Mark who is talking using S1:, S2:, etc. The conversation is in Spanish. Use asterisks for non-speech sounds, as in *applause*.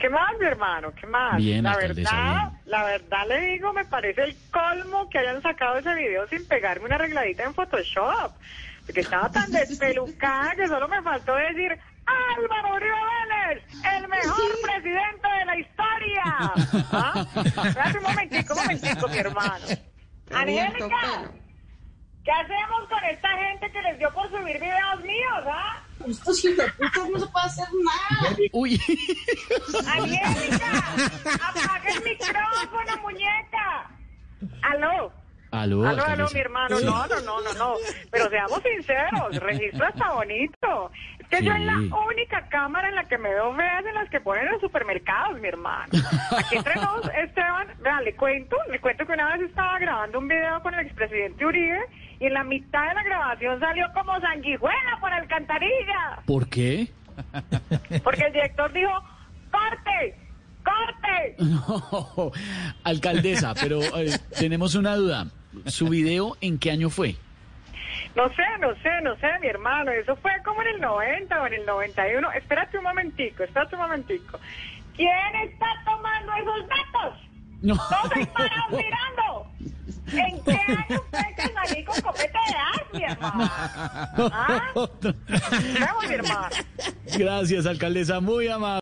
S1: ¿Qué más, mi hermano? ¿Qué más?
S2: Bien,
S1: la verdad,
S2: bien.
S1: la verdad le digo, me parece el colmo que hayan sacado ese video sin pegarme una arregladita en Photoshop. Porque estaba tan *laughs* despelucada que solo me faltó decir Álvaro Uribe Vélez, el mejor presidente de la historia. *laughs* ¿Ah? Espérate un momentico, un momentico, mi hermano. Angélica, ¿qué hacemos con esta gente que les dio por subir videos?
S3: Estos hijueputas no se puede hacer nada.
S2: Uy,
S1: Angélica, apaga el micrófono, muñeca. Aló.
S2: aló,
S1: Aló, aló, mi hermano.
S2: Sí.
S1: No, no, no, no, no. Pero seamos sinceros, el registro está bonito. Es que yo
S2: Sí.
S1: es la única cámara en la que me veo feas en las que ponen en los supermercados, mi hermano. Aquí entre nos, Esteban, vea, le cuento, le cuento que una vez estaba grabando un video con el expresidente Uribe y en la mitad de la grabación salió como sanguijuela por alcantarilla.
S2: ¿Por qué?
S1: Porque el director dijo, ¡corte! ¡corte!
S2: No, alcaldesa, pero eh, tenemos una duda. ¿Su video en qué año fue?
S1: No sé, no sé, no sé, mi hermano. Eso fue como en el 90 o en el 91. Espérate un momentico, espérate un momentico. ¿Quién está tomando esos datos?
S2: No.
S1: Parados mirando. ¿En qué año fue que salí con copete de gas, mi hermano? *laughs* ¿Ah?
S2: Gracias, alcaldesa, muy amable.